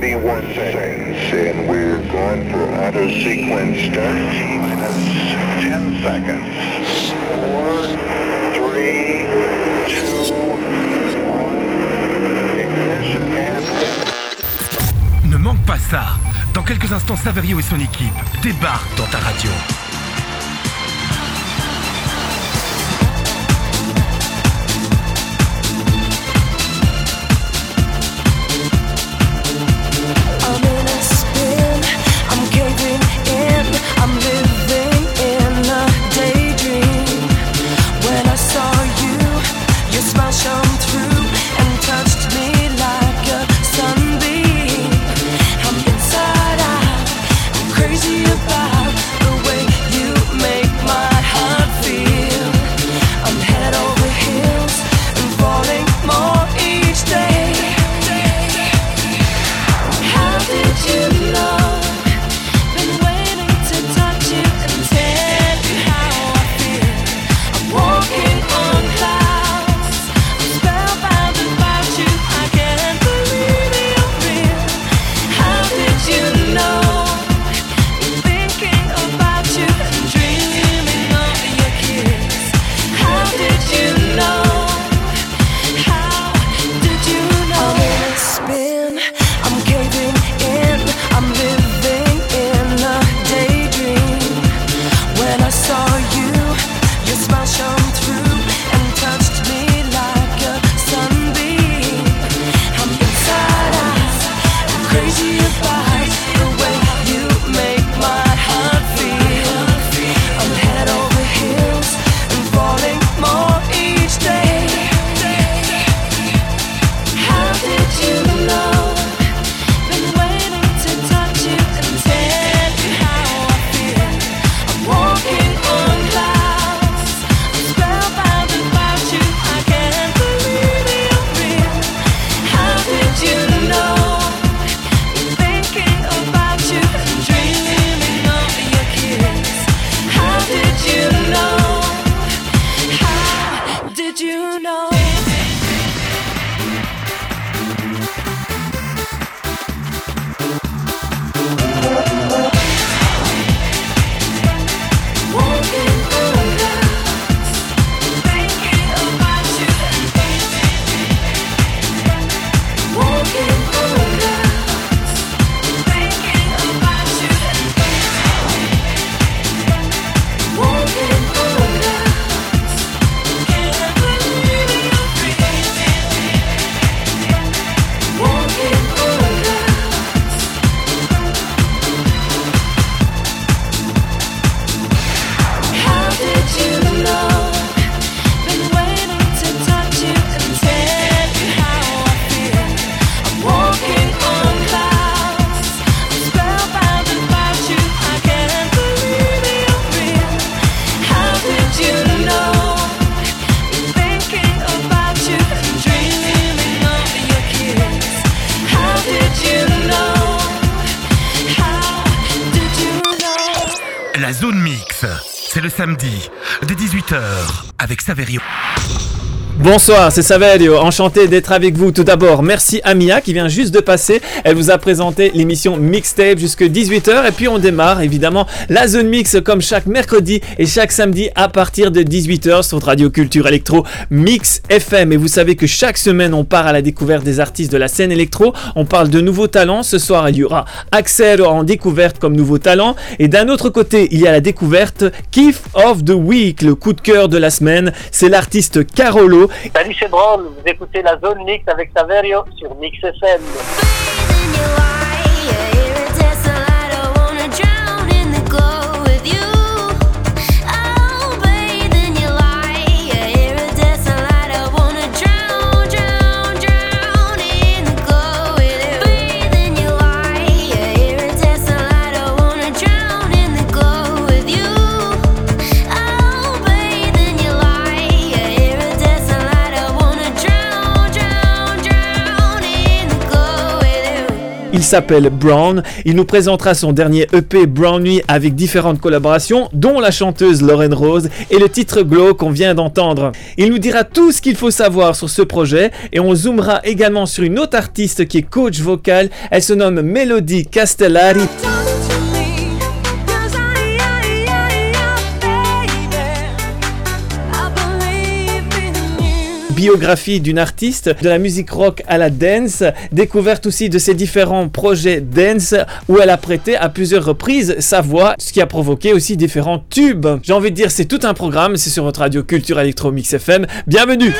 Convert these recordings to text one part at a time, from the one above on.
31 seconds, and we're going for auto sequence start. Minus 10 seconds. 4, 3, 2, 1. Ignition and... Ne manque pas ça. Dans quelques instants, Saverio et son équipe débarquent dans ta radio. Bonsoir, c'est Saverio, enchanté d'être avec vous. Tout d'abord, merci à Mia qui vient juste de passer. Elle vous a présenté l'émission Mixtape jusque 18h et puis on démarre évidemment la zone mix comme chaque mercredi et chaque samedi à partir de 18h sur Radio Culture Electro Mix FM. Et vous savez que chaque semaine on part à la découverte des artistes de la scène électro. On parle de nouveaux talents. Ce soir il y aura Axel en découverte comme nouveau talent. Et d'un autre côté, il y a la découverte Kiff of the Week, le coup de cœur de la semaine. C'est l'artiste Carolo Salut, drôle. Vous écoutez la zone mix avec Saverio sur Mix FM. you lie. Il s'appelle Brown. Il nous présentera son dernier EP Brown Nuit avec différentes collaborations, dont la chanteuse Lauren Rose et le titre Glow qu'on vient d'entendre. Il nous dira tout ce qu'il faut savoir sur ce projet et on zoomera également sur une autre artiste qui est coach vocal. Elle se nomme Melody Castellari. Biographie d'une artiste, de la musique rock à la dance, découverte aussi de ses différents projets dance où elle a prêté à plusieurs reprises sa voix, ce qui a provoqué aussi différents tubes. J'ai envie de dire c'est tout un programme, c'est sur votre radio Culture Electro Mix FM. Bienvenue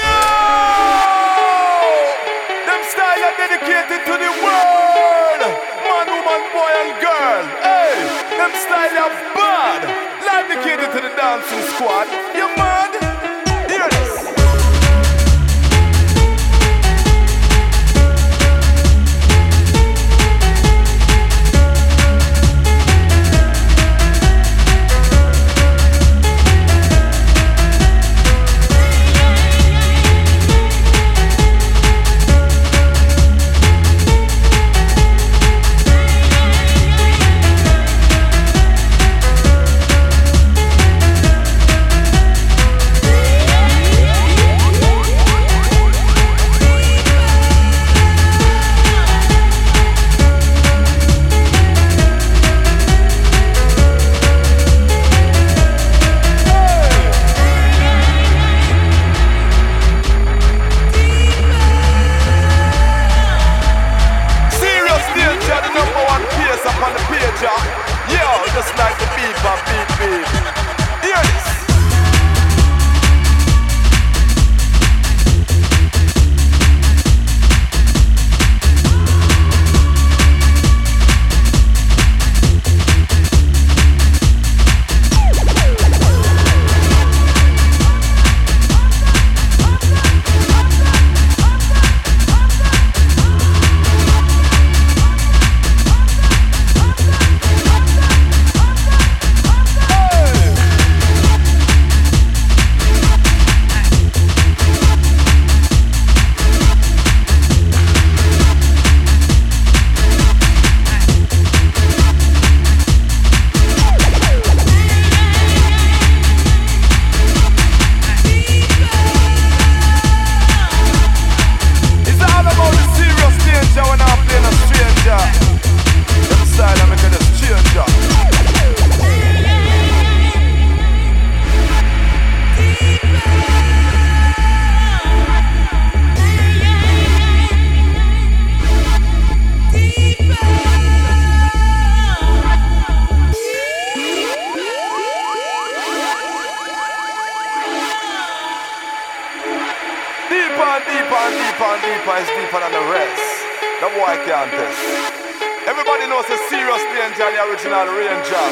original ranger.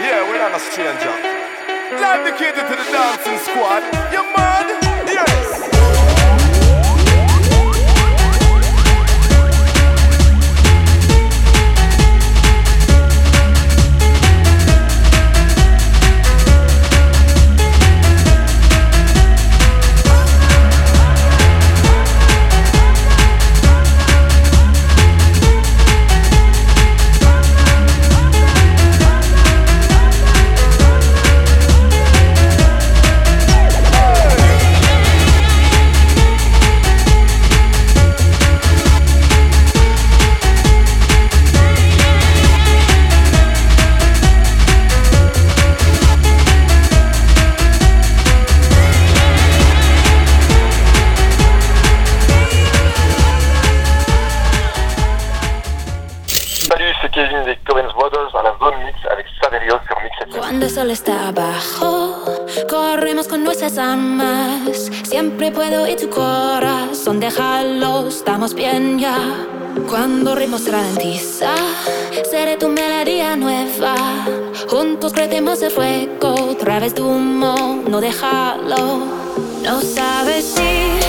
Yeah, we're not a stranger. Dedicated to the dancing squad. You mad? Sol está abajo, corremos con nuestras almas. Siempre puedo ir tu corazón, déjalo, estamos bien ya. Cuando el ritmo se ralentiza, seré tu melodía nueva. Juntos prendemos el fuego, otra vez tu humo, no déjalo. No sabes si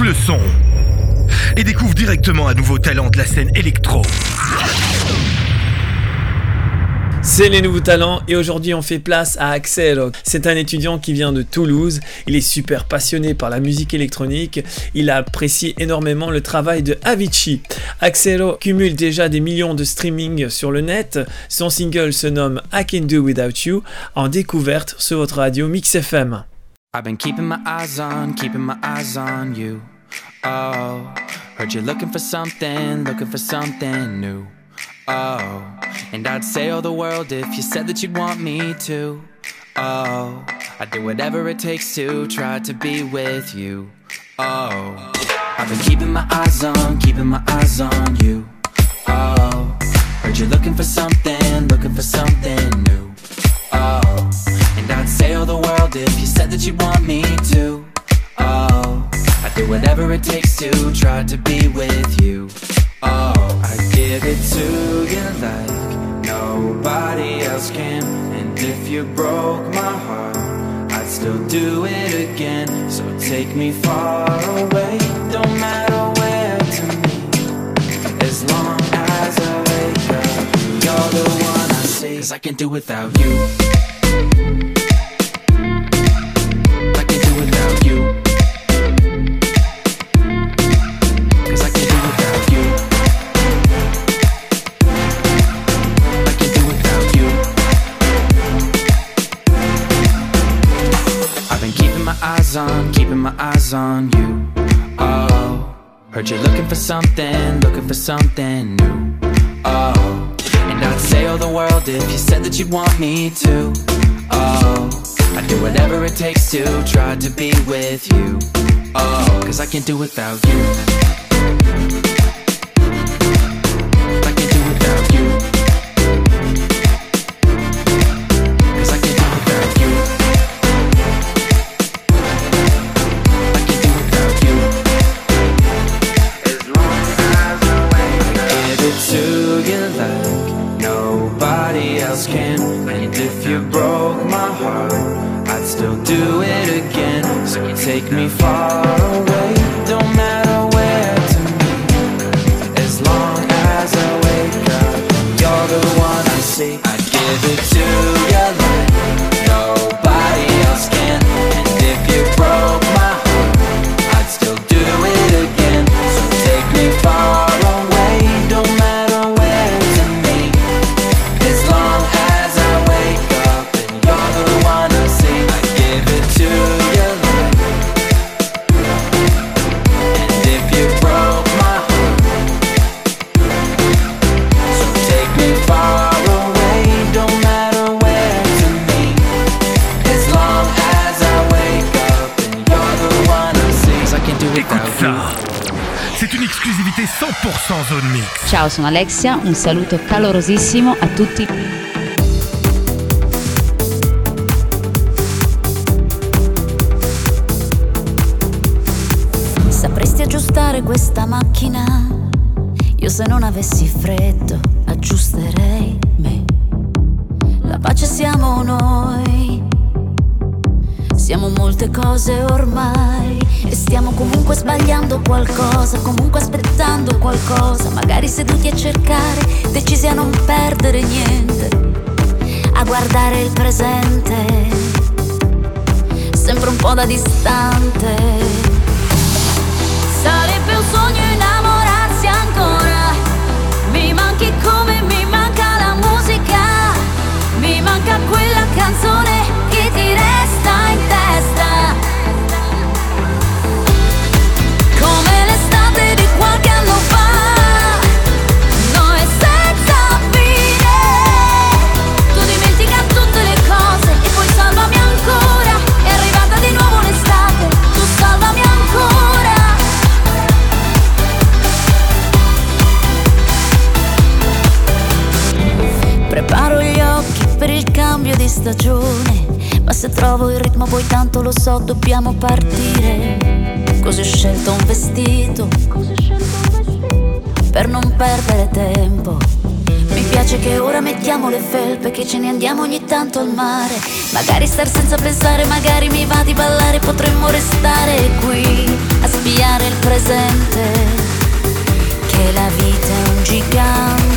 Le son et découvre directement un nouveau talent de la scène électro. C'est les nouveaux talents et aujourd'hui on fait place à Axel. C'est un étudiant qui vient de Toulouse. Il est super passionné par la musique électronique. Il apprécie énormément le travail de Avicii. Axel cumule déjà des millions de streaming sur le net. Son single se nomme I Can Do Without You en découverte sur votre radio Mix FM. I've been keeping my eyes on, keeping my eyes on you. Oh, heard you're looking for something, looking for something new. Oh, and I'd say all the world if you said that you'd want me to. Oh, I'd do whatever it takes to try to be with you. Oh, I've been keeping my eyes on, keeping my eyes on you. Oh, heard you're looking for something, looking for something new. Oh, and I'd say all the world if you said that you'd want me to. Oh, I'd do whatever it takes to try to be with you. Oh, I'd give it to you like nobody else can. And if you broke my heart, I'd still do it again. So take me far away, don't matter where to me. As long as I wake up, you're the one I see. Cause I can't do without you. Eyes on, keeping my eyes on you. Oh, heard you're looking for something, looking for something new. Oh, and I'd say all the world if you said that you'd want me to. Oh, I'd do whatever it takes to try to be with you. Oh, cause I can't do without you. Ciao, sono Alexia, un saluto calorosissimo a tutti. Sapresti aggiustare questa macchina? Io se non avessi freddo sbagliando qualcosa, comunque aspettando qualcosa, magari seduti a cercare, decisi a non perdere niente, a guardare il presente, sempre un po' da distante. Sarebbe un sogno innamorarsi ancora. Mi manchi come mi manca la musica. Mi manca quella canzone stagione. Ma se trovo il ritmo poi tanto lo so, dobbiamo partire. Così ho scelto un vestito per non perdere tempo. Mi piace che ora mettiamo le felpe, che ce ne andiamo ogni tanto al mare. Magari star senza pensare, magari mi va di ballare, potremmo restare qui a spiare il presente. Che la vita è un gigante.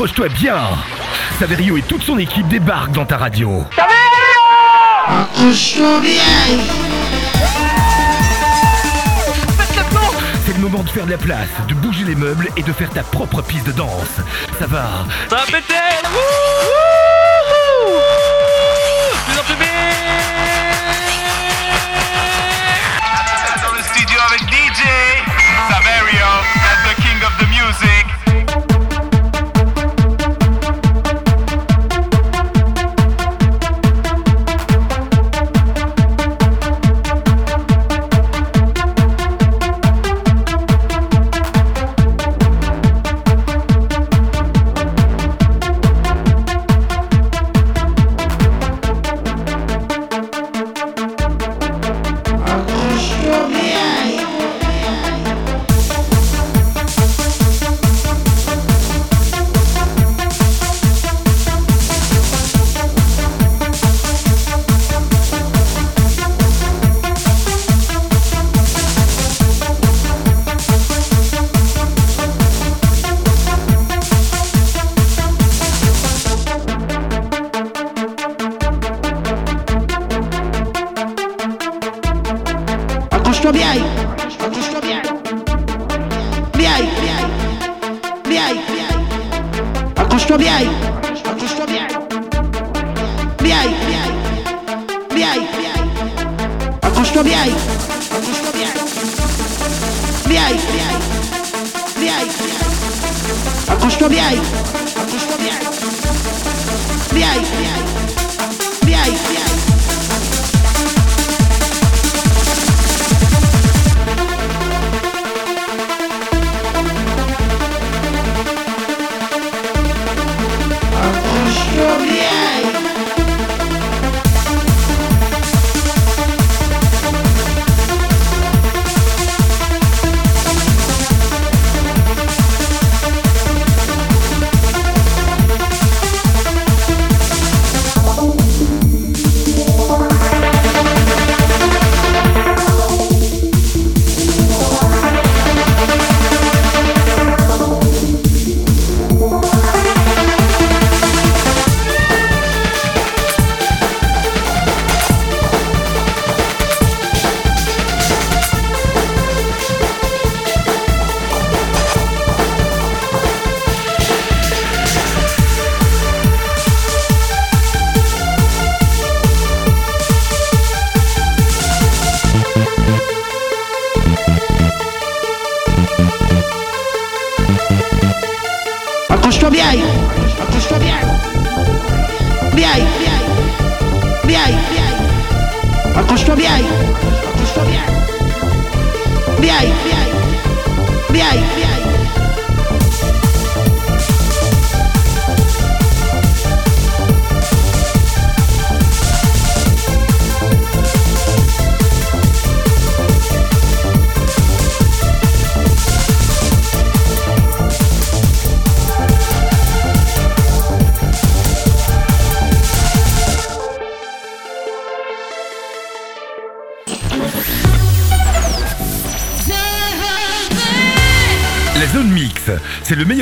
Accroche-toi bien Saverio et toute son équipe débarquent dans ta radio. C'est le moment de faire de la place, de bouger les meubles et de faire ta propre piste de danse. Ça va Ça va péter Dans le studio avec DJ Saverio, that's the king of the music.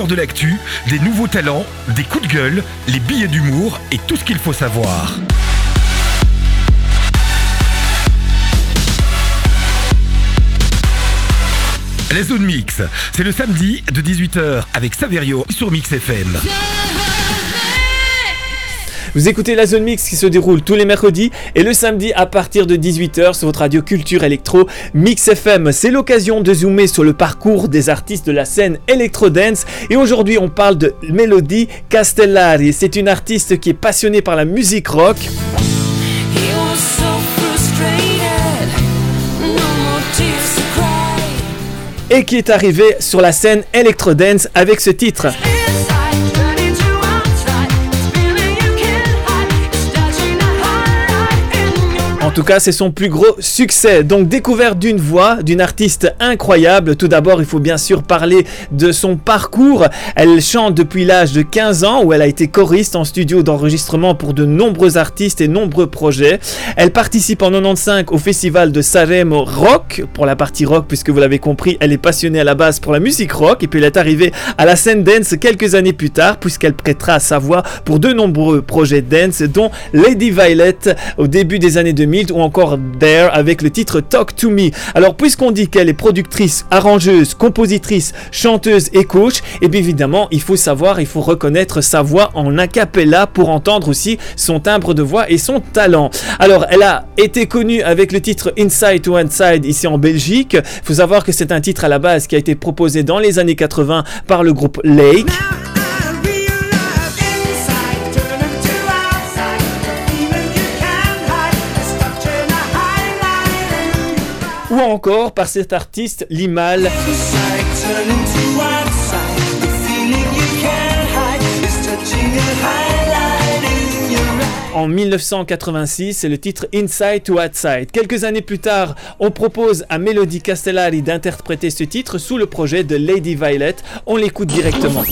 De l'actu, des nouveaux talents, des coups de gueule, les billets d'humour et tout ce qu'il faut savoir. La zone mix, c'est le samedi de 18h avec Saverio sur Mix FM. Vous écoutez la zone mix qui se déroule tous les mercredis et le samedi à partir de 18h sur votre radio culture électro Mix FM. C'est l'occasion de zoomer sur le parcours des artistes de la scène Electro Dance et aujourd'hui on parle de Melody Castellari. C'est une artiste qui est passionnée par la musique rock. Et qui est arrivé sur la scène Electro Dance avec ce titre. Tout cas, c'est son plus gros succès. Donc, découverte d'une voix, d'une artiste incroyable. Tout d'abord, il faut bien sûr parler de son parcours. Elle chante depuis l'âge de 15 ans où elle a été choriste en studio d'enregistrement pour de nombreux artistes et nombreux projets. Elle participe en 95 au festival de Sanremo Rock pour la partie rock puisque vous l'avez compris, elle est passionnée à la base pour la musique rock et puis elle est arrivée à la scène dance quelques années plus tard puisqu'elle prêtera sa voix pour de nombreux projets dance dont Lady Violet au début des années 2000 ou encore There avec le titre Talk to Me. Alors puisqu'on dit qu'elle est productrice, arrangeuse, compositrice, chanteuse et coach, et bien évidemment il faut savoir, il faut reconnaître sa voix en a cappella pour entendre aussi son timbre de voix et son talent. Alors elle a été connue avec le titre Inside to Inside ici en Belgique. Il faut savoir que c'est un titre à la base qui a été proposé dans les années 80 par le groupe Lake. Encore par cet artiste Limal. En 1986, c'est le titre Inside to Outside. Quelques années plus tard, on propose à Melody Castellari d'interpréter ce titre sous le projet de Lady Violet. On l'écoute directement.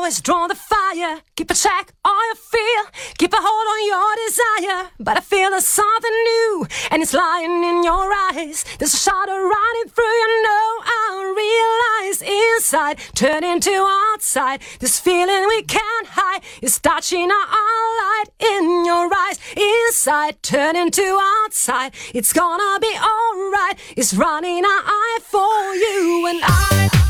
Always draw the fire. Keep a check on your fear. Keep a hold on your desire. But I feel there's something new. And it's lying in your eyes. There's a shadow running through you know I realize inside. Turn into outside. This feeling we can't hide is touching our light in your eyes. Inside, turn into outside. It's gonna be alright. It's running our eye for you and I.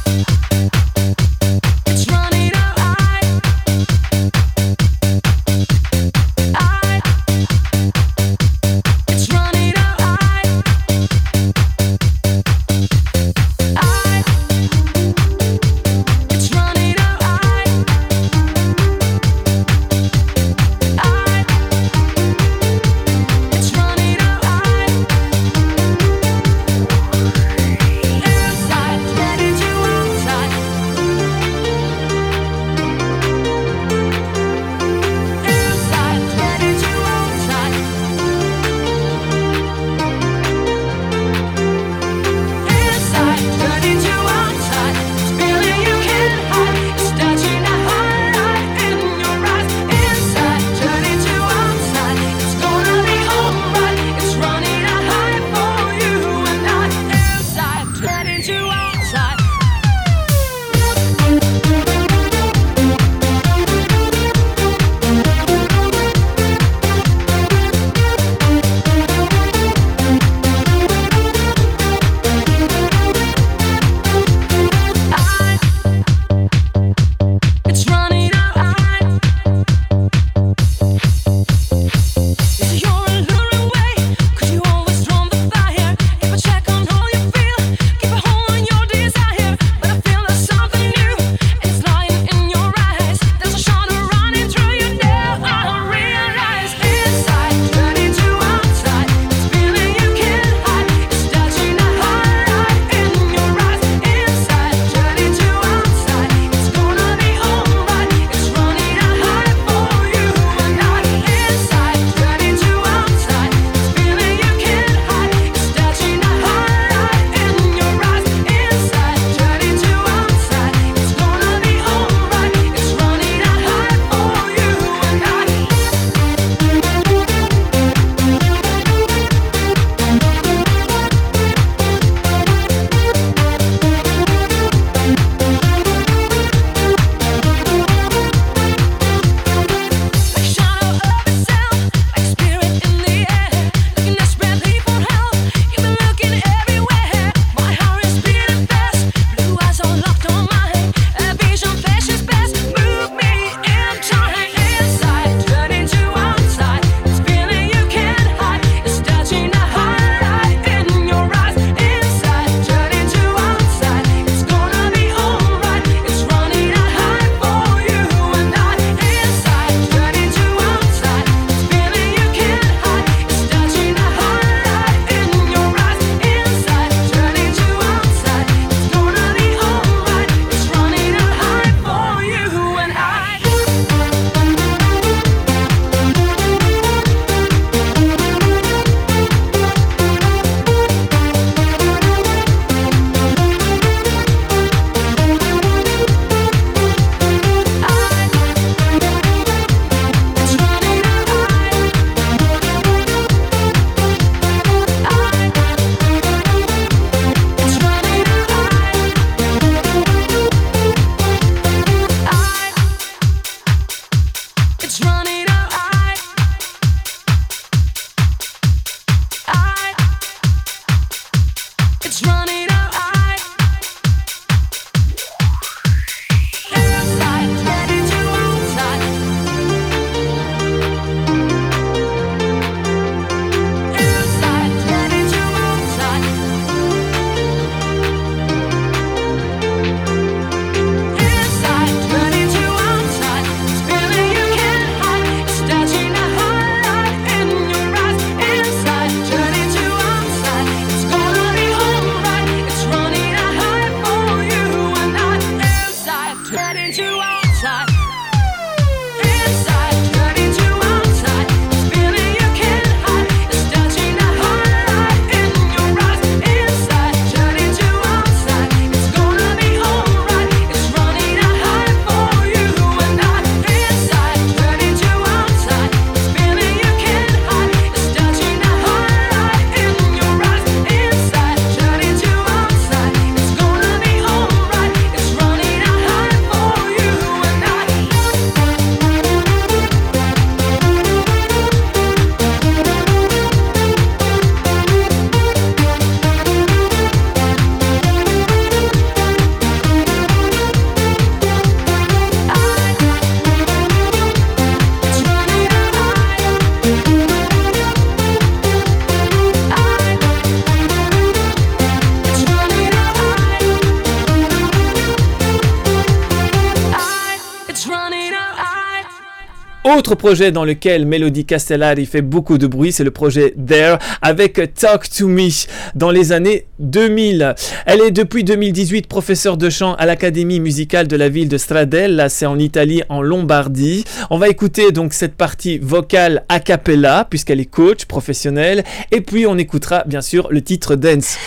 projet dans lequel Melody Castellari fait beaucoup de bruit, c'est le projet There avec Talk to Me dans les années 2000. Elle est depuis 2018 professeure de chant à l'Académie musicale de la ville de Stradella, c'est en Italie, en Lombardie. On va écouter donc cette partie vocale a cappella puisqu'elle est coach professionnelle et puis on écoutera bien sûr le titre Dance.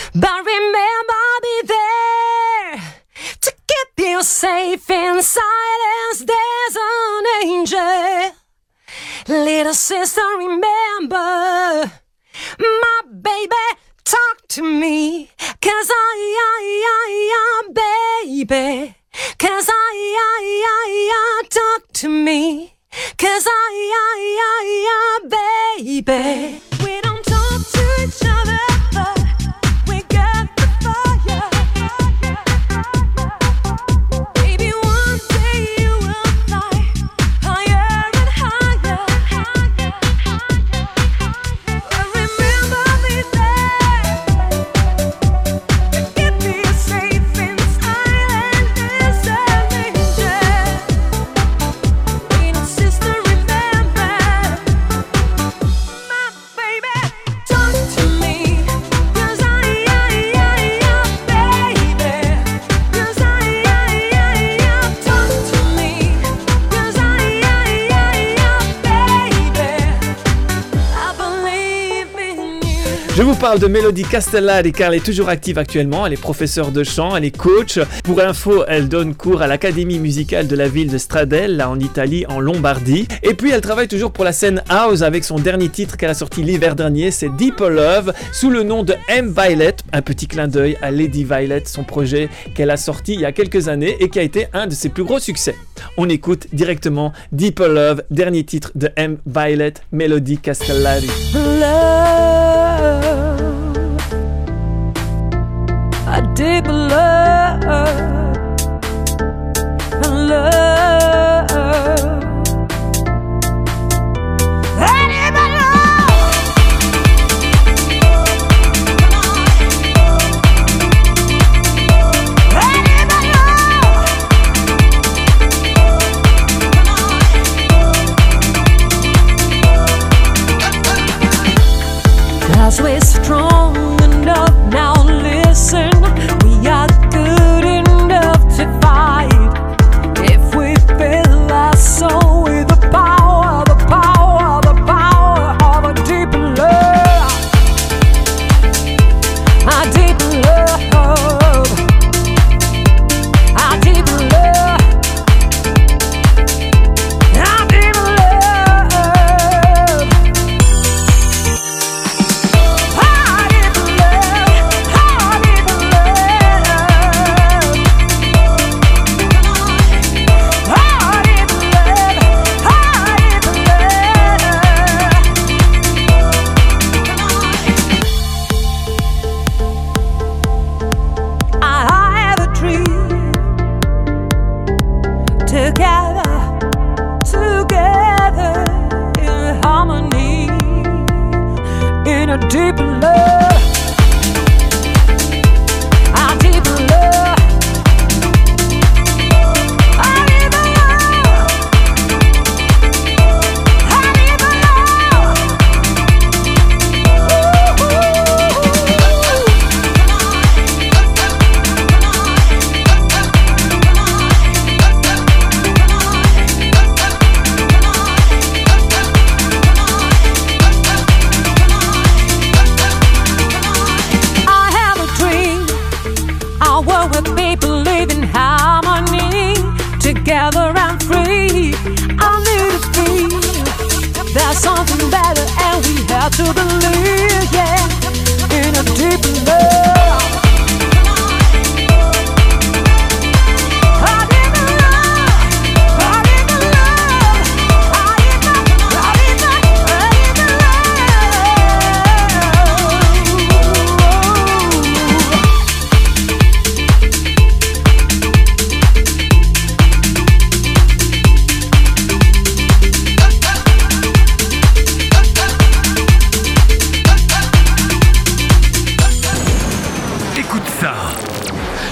Little sister, remember, my baby, talk to me. Cause I, I, I, I, baby. Cause I, I, I, I, talk to me. Cause I, I, I, I, baby. We don't talk to each other, de Melody Castellari car elle est toujours active actuellement, elle est professeure de chant, elle est coach. Pour info, elle donne cours à l'Académie musicale de la ville de Stradella, en Italie, en Lombardie. Et puis elle travaille toujours pour la scène house avec son dernier titre qu'elle a sorti l'hiver dernier, c'est Deeper Love, sous le nom de M. Violet, un petit clin d'œil à Lady Violet, son projet qu'elle a sorti il y a quelques années et qui a été un de ses plus gros succès. On écoute directement Deeper Love, dernier titre de M. Violet, Melody Castellari. love, a deep love, love.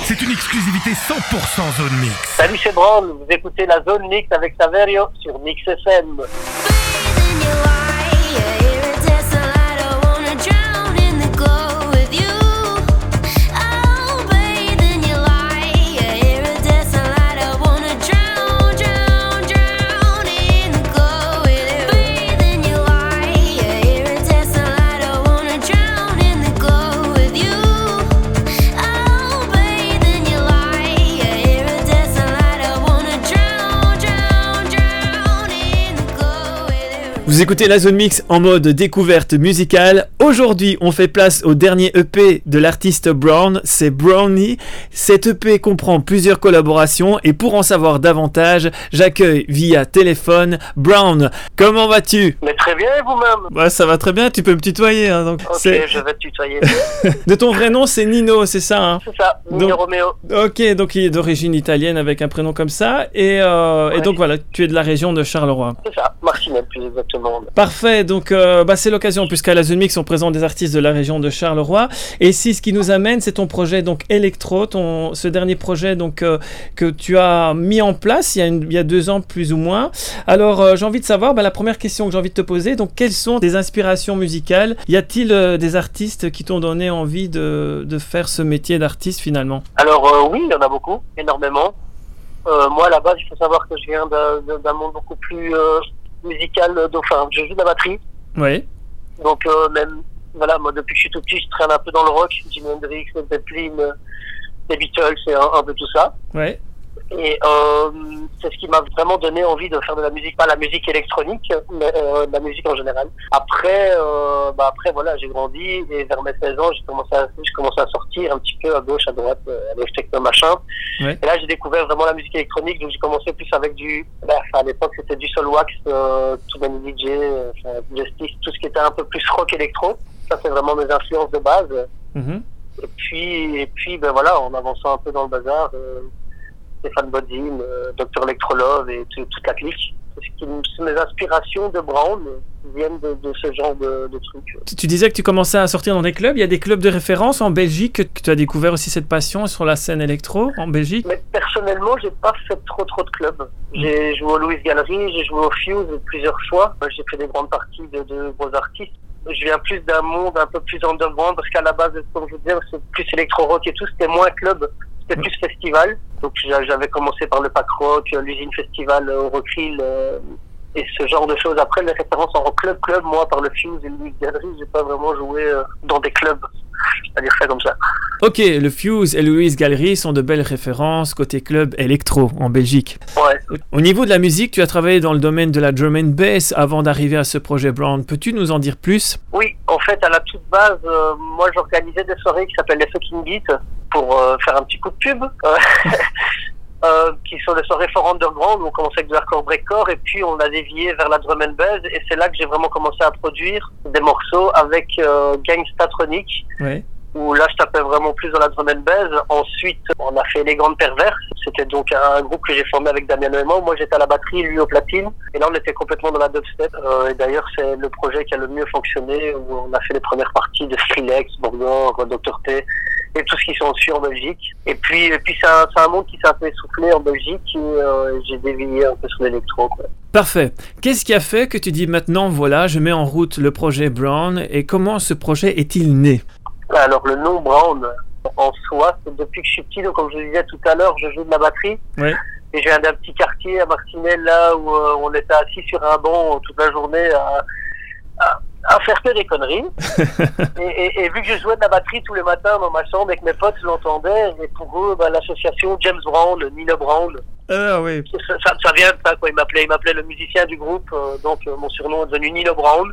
C'est une exclusivité 100% Zone Mix. Salut, c'est Brown. Vous écoutez la Zone Mix avec Saverio sur Mix FM. Vous écoutez la zone mix en mode découverte musicale. Aujourd'hui, on fait place au dernier EP de l'artiste Brown, c'est Brownie. Cet EP comprend plusieurs collaborations et pour en savoir davantage, j'accueille via téléphone Brown. Comment vas-tu? Mais très bien, et vous-même? Bah ça va très bien, tu peux me tutoyer. hein, donc Ok, je vais te tutoyer. De ton vrai nom, c'est Nino, c'est ça hein? C'est ça, Nino Donc- Romeo. Ok, donc il est d'origine italienne avec un prénom comme ça. Et, euh, et donc voilà, tu es de la région de Charleroi. C'est ça, Marcinelle plus exactement. Parfait, donc euh, bah, c'est l'occasion puisqu'à la Zone Mix on présente des artistes de la région de Charleroi et si ce qui nous amène c'est ton projet donc Electro, ton, ce dernier projet donc euh, que tu as mis en place il y a, une- il y a deux ans plus ou moins. Alors euh, j'ai envie de savoir, bah, la première question que j'ai envie de te poser, donc quelles sont tes inspirations musicales? Y a-t-il des artistes qui t'ont donné envie de, de faire ce métier d'artiste finalement? Alors oui, il y en a beaucoup, énormément. Euh, moi, à la base, il faut savoir que je viens d'un- monde beaucoup plus euh, musical. euh, donc, Enfin, je joue de la batterie. Oui. Donc, euh, même, voilà, moi, depuis que je suis tout petit, je traîne un peu dans le rock. Jimi Hendrix, Led Zeppelin, euh, les Beatles, et un, un peu tout ça. Ouais. Et euh, c'est ce qui m'a vraiment donné envie de faire de la musique, pas la musique électronique, mais euh, de la musique en général. Après, euh, bah après voilà, j'ai grandi et vers mes 16 ans, j'ai commencé à, j'ai commencé à sortir un petit peu à gauche, à droite, euh, avec techno machin. Ouais. Et là, j'ai découvert vraiment la musique électronique, donc j'ai commencé plus avec du, bah, enfin, à l'époque c'était du Solwax, euh, Too DJ, Justice, tout ce qui était un peu plus rock électro. Ça, c'est vraiment mes influences de base. Mhm. Et puis, et puis, ben voilà, en avançant un peu dans le bazar, euh, Stéphane Bodzin, euh, Dr Electrolove et tout- toute la clique. Mes inspirations de Brown euh, viennent de, de ce genre de, de trucs. Tu- Tu disais que tu commençais à sortir dans des clubs. Il y a des clubs de référence en Belgique que, que tu as découvert aussi cette passion sur la scène électro en Belgique? Mais personnellement, j'ai pas fait trop trop de clubs. J'ai joué au Louis Gallery, j'ai joué au Fuse plusieurs fois. J'ai fait des grandes parties de, de gros artistes. Je viens plus d'un monde un peu plus underground parce qu'à la base, comme je vous disais, c'est plus électro-rock et tout. C'était moins club, c'était plus festival. Donc j'a- j'avais commencé par le Pack Rock, euh, l'usine festival euh, au euh, et ce genre de choses. Après, les références en club, club, moi, par le Fuse et Louis Gallery, j'ai pas vraiment joué euh, dans des clubs. à dire ça comme ça. Ok, le Fuse et Louise Gallery sont de belles références côté club électro en Belgique. Ouais. Au niveau de la musique, tu as travaillé dans le domaine de la drum and bass avant d'arriver à ce projet Brown. Peux-tu nous en dire plus? Oui, en fait, à la toute base, euh, moi, j'organisais des soirées qui s'appellent les Fucking Beats pour euh, faire un petit coup de pub. euh, euh, qui sont des soirées fort underground, où on commençait avec du hardcore breakcore, et puis on a dévié vers la drum and bass, et c'est là que j'ai vraiment commencé à produire des morceaux avec euh, Gangstatronic, Ouais. où là je tapais vraiment plus dans la drum and bass. Ensuite, on a fait Les Grandes Perverses, c'était donc un groupe que j'ai formé avec Damien Noéman, moi j'étais à la batterie, lui au platine, et là on était complètement dans la dubstep, Euh, et d'ailleurs c'est le projet qui a le mieux fonctionné, où on a fait les premières parties de Skrillex, Borgor, Dr T, et tout ce qui s'en suit en Belgique. Et puis, et puis c'est un, un monde qui s'est un peu essoufflé en Belgique, et euh, j'ai dévié un peu sur l'électro. Parfait. Qu'est-ce qui a fait que tu dis maintenant, voilà, je mets en route le projet Brown et comment ce projet est-il né? Alors le nom Brown, en soi, c'est depuis que je suis petit, donc comme je le disais tout à l'heure, je joue de la batterie. Ouais. Et je viens d'un petit quartier à Martinelle, là où euh, on était assis sur un banc toute la journée à, à, à faire que des conneries. et, et, et vu que je jouais de la batterie tous les matins dans ma chambre et que mes potes l'entendaient, et pour eux, bah, l'association James Brown, Nino Brown, Ah oui. ça, ça, ça vient de ça, quoi. Il m'appelait, il m'appelait le musicien du groupe, euh, donc euh, mon surnom est devenu Nino Brown,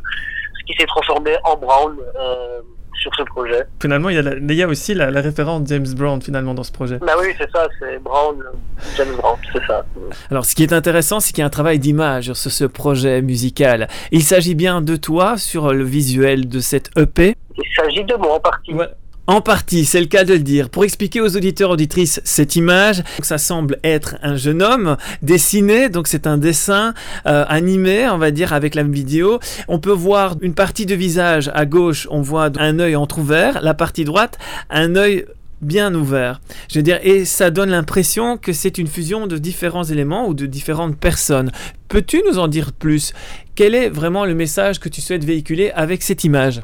ce qui s'est transformé en Brown euh, sur ce projet. Finalement, il y a, la- il y a aussi la, la référence James Brown finalement dans ce projet. Bah oui, c'est ça, c'est Brown, James Brown, c'est ça. Alors, ce qui est intéressant, c'est qu'il y a un travail d'image sur ce projet musical. Il s'agit bien de toi sur le visuel de cette EP. Il s'agit de moi en partie. En partie, c'est le cas de le dire. Pour expliquer aux auditeurs auditrices cette image, ça semble être un jeune homme dessiné, donc c'est un dessin euh, animé, on va dire, avec la vidéo. On peut voir une partie de visage à gauche, on voit un œil entrouvert, la partie droite, un œil bien ouvert. Je veux dire, et ça donne l'impression que c'est une fusion de différents éléments ou de différentes personnes. Peux-tu nous en dire plus? Quel est vraiment le message que tu souhaites véhiculer avec cette image?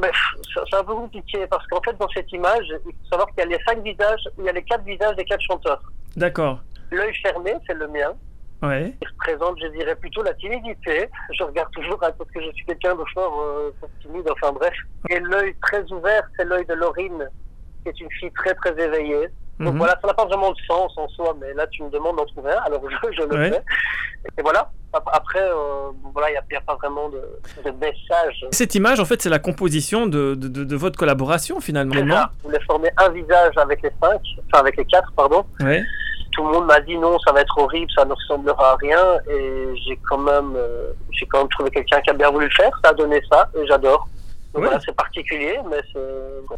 C'est un peu compliqué parce qu'en fait, dans cette image, il faut savoir qu'il y a les cinq visages, il y a les quatre visages des quatre chanteurs. D'accord. L'œil fermé, c'est le mien. Ouais. Il représente, je dirais, plutôt la timidité. Je regarde toujours hein, parce que je suis quelqu'un de fort, euh, timide, enfin bref. Et l'œil très ouvert, c'est l'œil de Laurine, qui est une fille très très éveillée. Donc Mhm. voilà, ça n'a pas vraiment de sens en soi, mais là tu me demandes d'en trouver un, alors je, je le Ouais. fais. Et voilà. Ap- Après, euh, voilà, il n'y a, pas vraiment de, de message. Cette image, en fait, c'est la composition de, de, de- de votre collaboration finalement, ça. Je voulais former un visage avec les cinq, enfin avec les quatre, pardon. Ouais. tout le monde m'a dit non, ça va être horrible, ça ne ressemblera à rien. Et j'ai quand même, euh, j'ai quand même trouvé quelqu'un qui a bien voulu le faire. Ça a donné ça et j'adore. Donc Ouais. voilà, c'est particulier, mais c'est.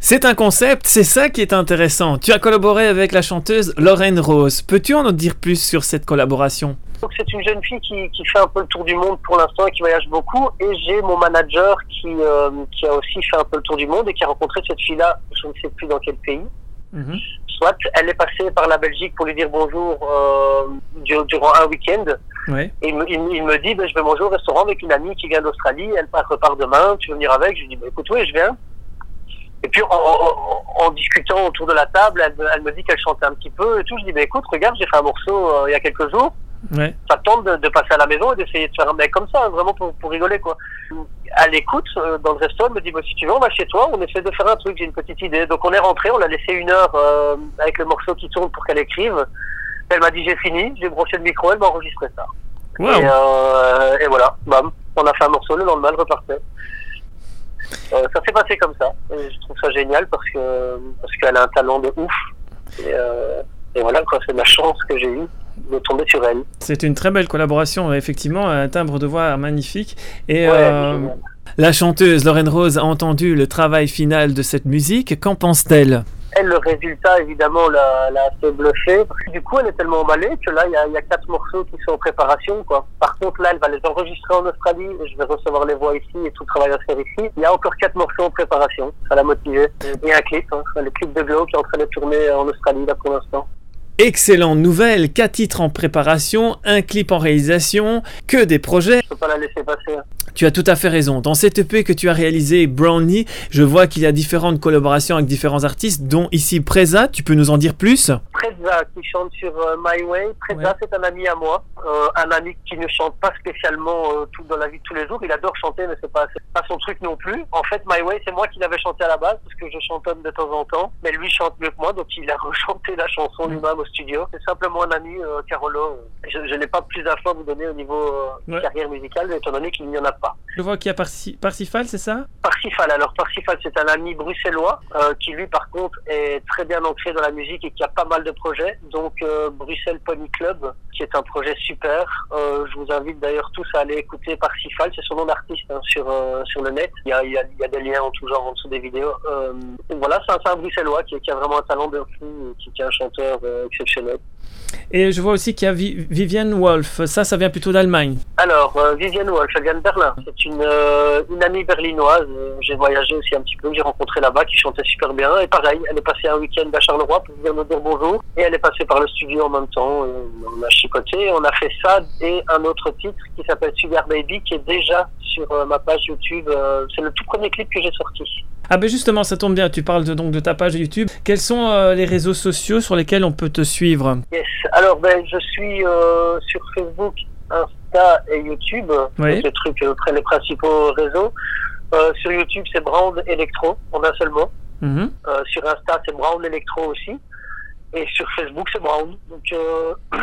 C'est un concept, c'est ça qui est intéressant. Tu as collaboré avec la chanteuse Lorraine Rose. Peux-tu en dire plus sur cette collaboration? Donc c'est une jeune fille qui, qui fait un peu le tour du monde pour l'instant et qui voyage beaucoup. Et j'ai mon manager qui, euh, qui a aussi fait un peu le tour du monde et qui a rencontré cette fille-là, je ne sais plus dans quel pays. Soit elle est passée par la Belgique pour lui dire bonjour euh, du- durant un week-end. Ouais. Et il me, il me- il me dit, ben, je vais manger au restaurant avec une amie qui vient d'Australie, elle part, repart demain, tu veux venir avec? Je lui dis, ben, écoute, oui, je viens. Et puis, en, en- en discutant autour de la table, elle, me- elle me dit qu'elle chantait un petit peu et tout. Je dis, ben, écoute, regarde, j'ai fait un morceau euh, il y a quelques jours. Ouais. Ça te tente de, de passer à la maison et d'essayer de faire un mec comme ça, hein, vraiment pour, pour rigoler, quoi. Elle écoute euh, dans le resto, elle me dit, bah, si tu veux, on va chez toi, on essaie de faire un truc, j'ai une petite idée. Donc, on est rentré, on l'a laissé une heure euh, avec le morceau qui tourne pour qu'elle écrive. Elle m'a dit, j'ai fini, j'ai branché le micro, elle m'a enregistré ça. Wow. Et, euh, et voilà, bam, on a fait un morceau, le lendemain, elle repartait. Ça s'est passé comme ça. Et je trouve ça génial parce que parce qu'elle a un talent de ouf. Et, et voilà, quoi, c'est la chance que j'ai eue de tomber sur elle. C'est une très belle collaboration, effectivement, un timbre de voix magnifique. Et Ouais, euh, la chanteuse Lorraine Rose a entendu le travail final de cette musique. Qu'en pense-t-elle? Elle, le résultat, évidemment, l'a l'a assez du coup, elle est tellement emballée que là, il y a, il y a quatre morceaux qui sont en préparation. Quoi. Par contre, là, elle va les enregistrer en Australie et je vais recevoir les voix ici et tout le travail à faire ici. Il y a encore quatre morceaux en préparation. Ça l'a motivée. Et un clip, hein, le clip de Glow qui est en train de tourner en Australie, là, pour l'instant. Excellente nouvelle, quatre titres en préparation, un clip en réalisation, que des projets. Je peux pas la laisser passer. hein. Tu as tout à fait raison. Dans cette EP que tu as réalisé, Brownie, je vois qu'il y a différentes collaborations avec différents artistes, dont ici Preza. Tu peux nous en dire plus? Preza qui chante sur euh, My Way. Preza, c'est un ami à moi, euh, un ami qui ne chante pas spécialement euh, tout dans la vie de tous les jours. Il adore chanter, mais c'est pas, pas son truc non plus. En fait, My Way, c'est moi qui l'avais chanté à la base parce que je chantonne de temps en temps, mais lui chante mieux que moi, donc il a rechanté la chanson lui-même studio. C'est simplement un ami, euh, Carolo. Je, je n'ai pas plus d'infos à vous donner au niveau euh, Ouais. carrière musicale, étant donné qu'il n'y en a pas. Je vois qu'il y a Parsi- Parsifal, c'est ça? Parsifal. Alors Parsifal, c'est un ami bruxellois euh, qui lui, par contre, est très bien ancré dans la musique et qui a pas mal de projets. Donc euh, Bruxelles Pony Club, qui est un projet super. Je vous invite d'ailleurs tous à aller écouter Parsifal. C'est son nom d'artiste hein, sur sur le net. Il y a, il y, a, il y a des liens en tout genre en dessous des vidéos. Donc voilà, c'est un, bruxellois qui, qui a vraiment un talent de fou, qui, qui est un chanteur exceptionnel. Et je vois aussi qu'il y a Vi- Vivienne Wolf. Ça, ça vient plutôt d'Allemagne. Alors, euh, Vivienne Wolf, elle vient de Berlin. C'est une, euh, une amie berlinoise. Euh, J'ai voyagé aussi un petit peu, j'ai rencontré là-bas, qui chantait super bien. Et pareil, elle est passée un week-end à Charleroi pour venir nous dire bonjour. Et elle est passée par le studio en même temps. Et on a chicoté. On a fait ça et un autre titre qui s'appelle Sugar Baby, qui est déjà sur euh, ma page YouTube. Euh, C'est le tout premier clip que j'ai sorti. Ah ben justement, ça tombe bien, tu parles de, donc de ta page YouTube. Quels sont euh, les réseaux sociaux sur lesquels on peut te suivre Yes. Alors, ben, je suis euh, sur Facebook, Insta et YouTube. Oui. Les trucs, euh, les principaux réseaux. Euh, sur YouTube, c'est Brown Electro, en un seul mot. Mhm. Euh, sur Insta, c'est Brown Electro aussi. Et sur Facebook, c'est Brown. Donc,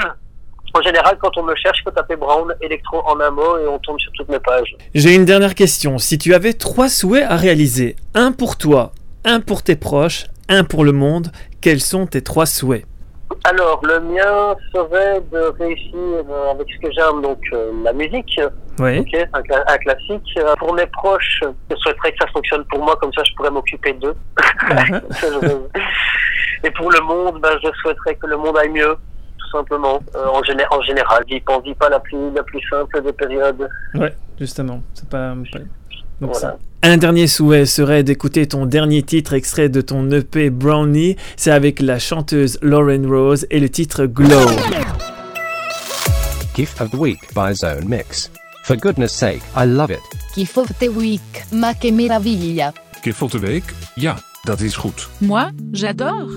en général, quand on me cherche, il faut taper Brown Electro en un mot et on tombe sur toutes mes pages. J'ai une dernière question. Si tu avais trois souhaits à réaliser, un pour toi, un pour tes proches, un pour le monde, quels sont tes trois souhaits? Alors, le mien serait de réussir euh, avec ce que j'aime, donc euh, la musique. Oui. Un, cla- un classique. Euh, Pour mes proches, je souhaiterais que ça fonctionne pour moi, comme ça je pourrais m'occuper d'eux. Je- Et pour le monde, ben, je souhaiterais que le monde aille mieux, tout simplement, euh, en, géné- en général. Vit- On vit pas la plus, la plus simple des périodes. Ouais, justement. C'est pas. pas- Donc Voilà. ça. Un dernier souhait serait d'écouter ton dernier titre extrait de ton EP Brownie. C'est avec la chanteuse Lauren Rose et le titre Glow. Gift of the Week by Zone Mix. For goodness sake, I love it. Gift of the Week, ma que meraviglia. Gift of the Week, ja, dat is goed. Moi, j'adore.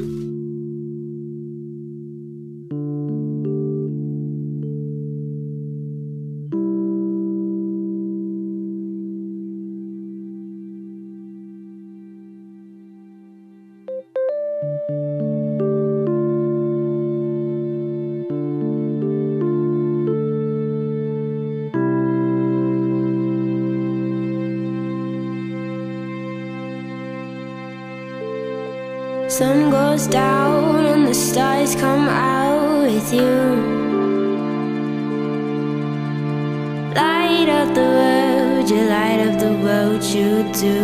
you do.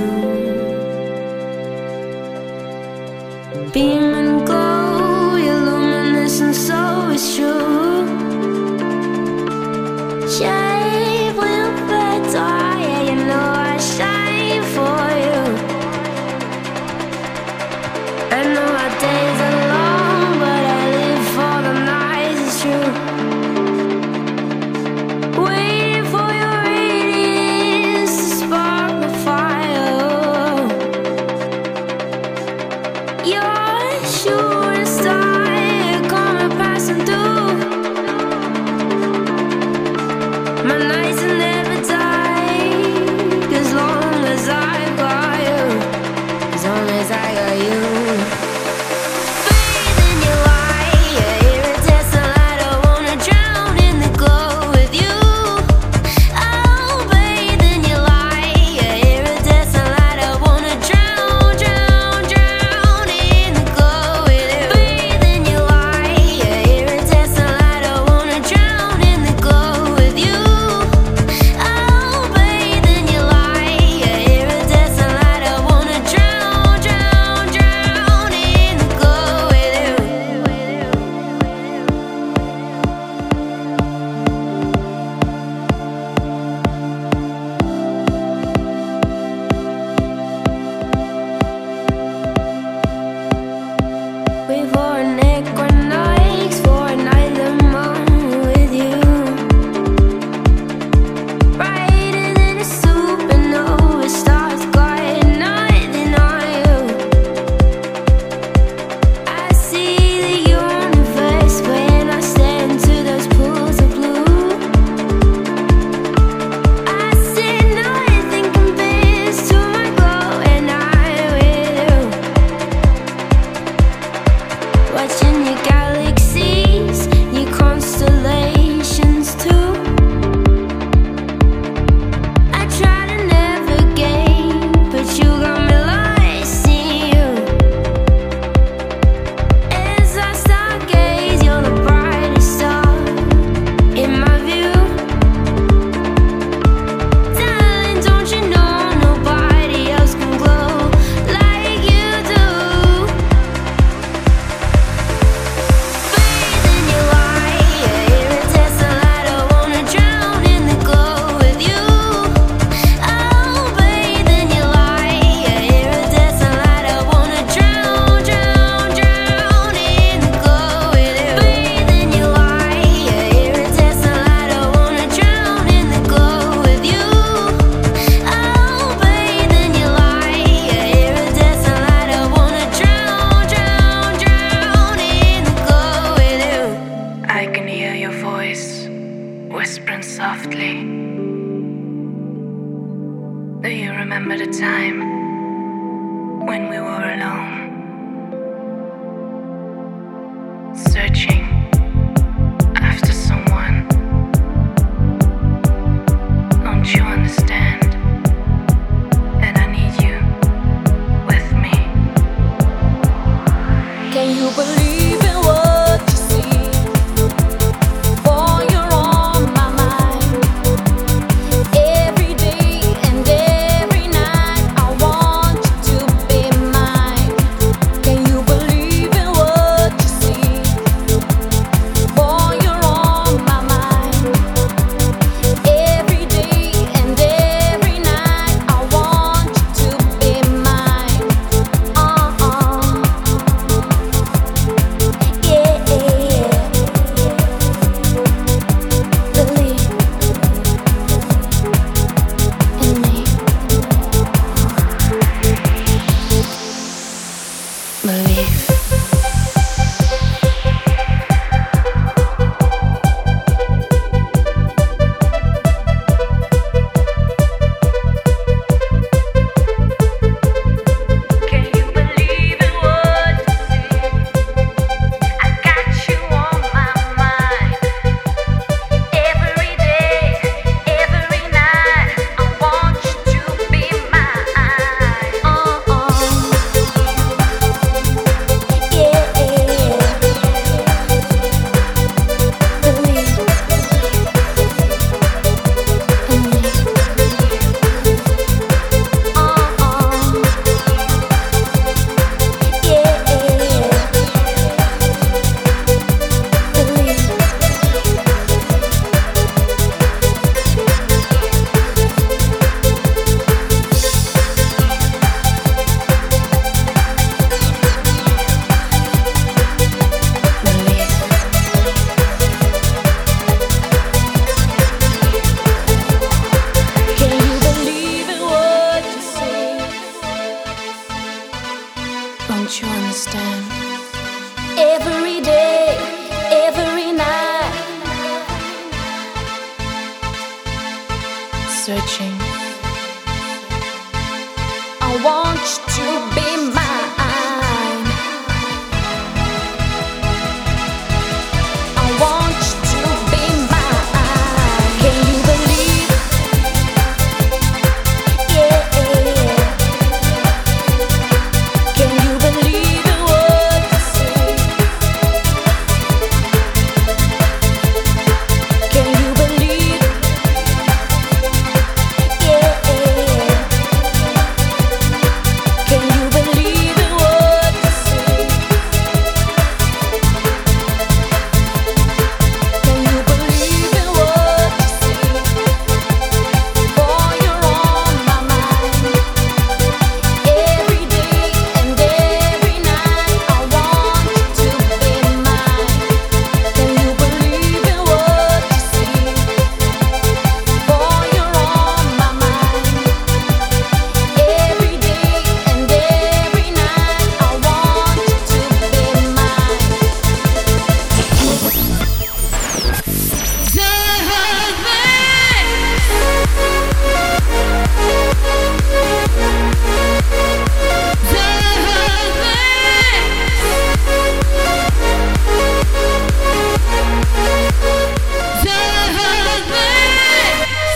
Being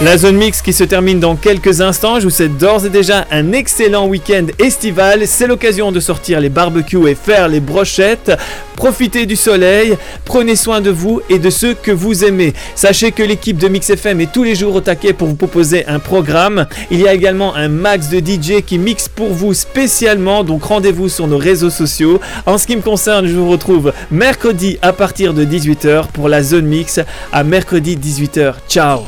La zone mix qui se termine dans quelques instants. Je vous souhaite d'ores et déjà un excellent week-end estival. C'est l'occasion de sortir les barbecues et faire les brochettes. Profitez du soleil, prenez soin de vous et de ceux que vous aimez. Sachez que l'équipe de Mix FM est tous les jours au taquet pour vous proposer un programme. Il y a également un max de DJ qui mixe pour vous spécialement, donc rendez-vous sur nos réseaux sociaux. En ce qui me concerne, je vous retrouve mercredi à partir de 18h pour la zone mix à mercredi 18h. Ciao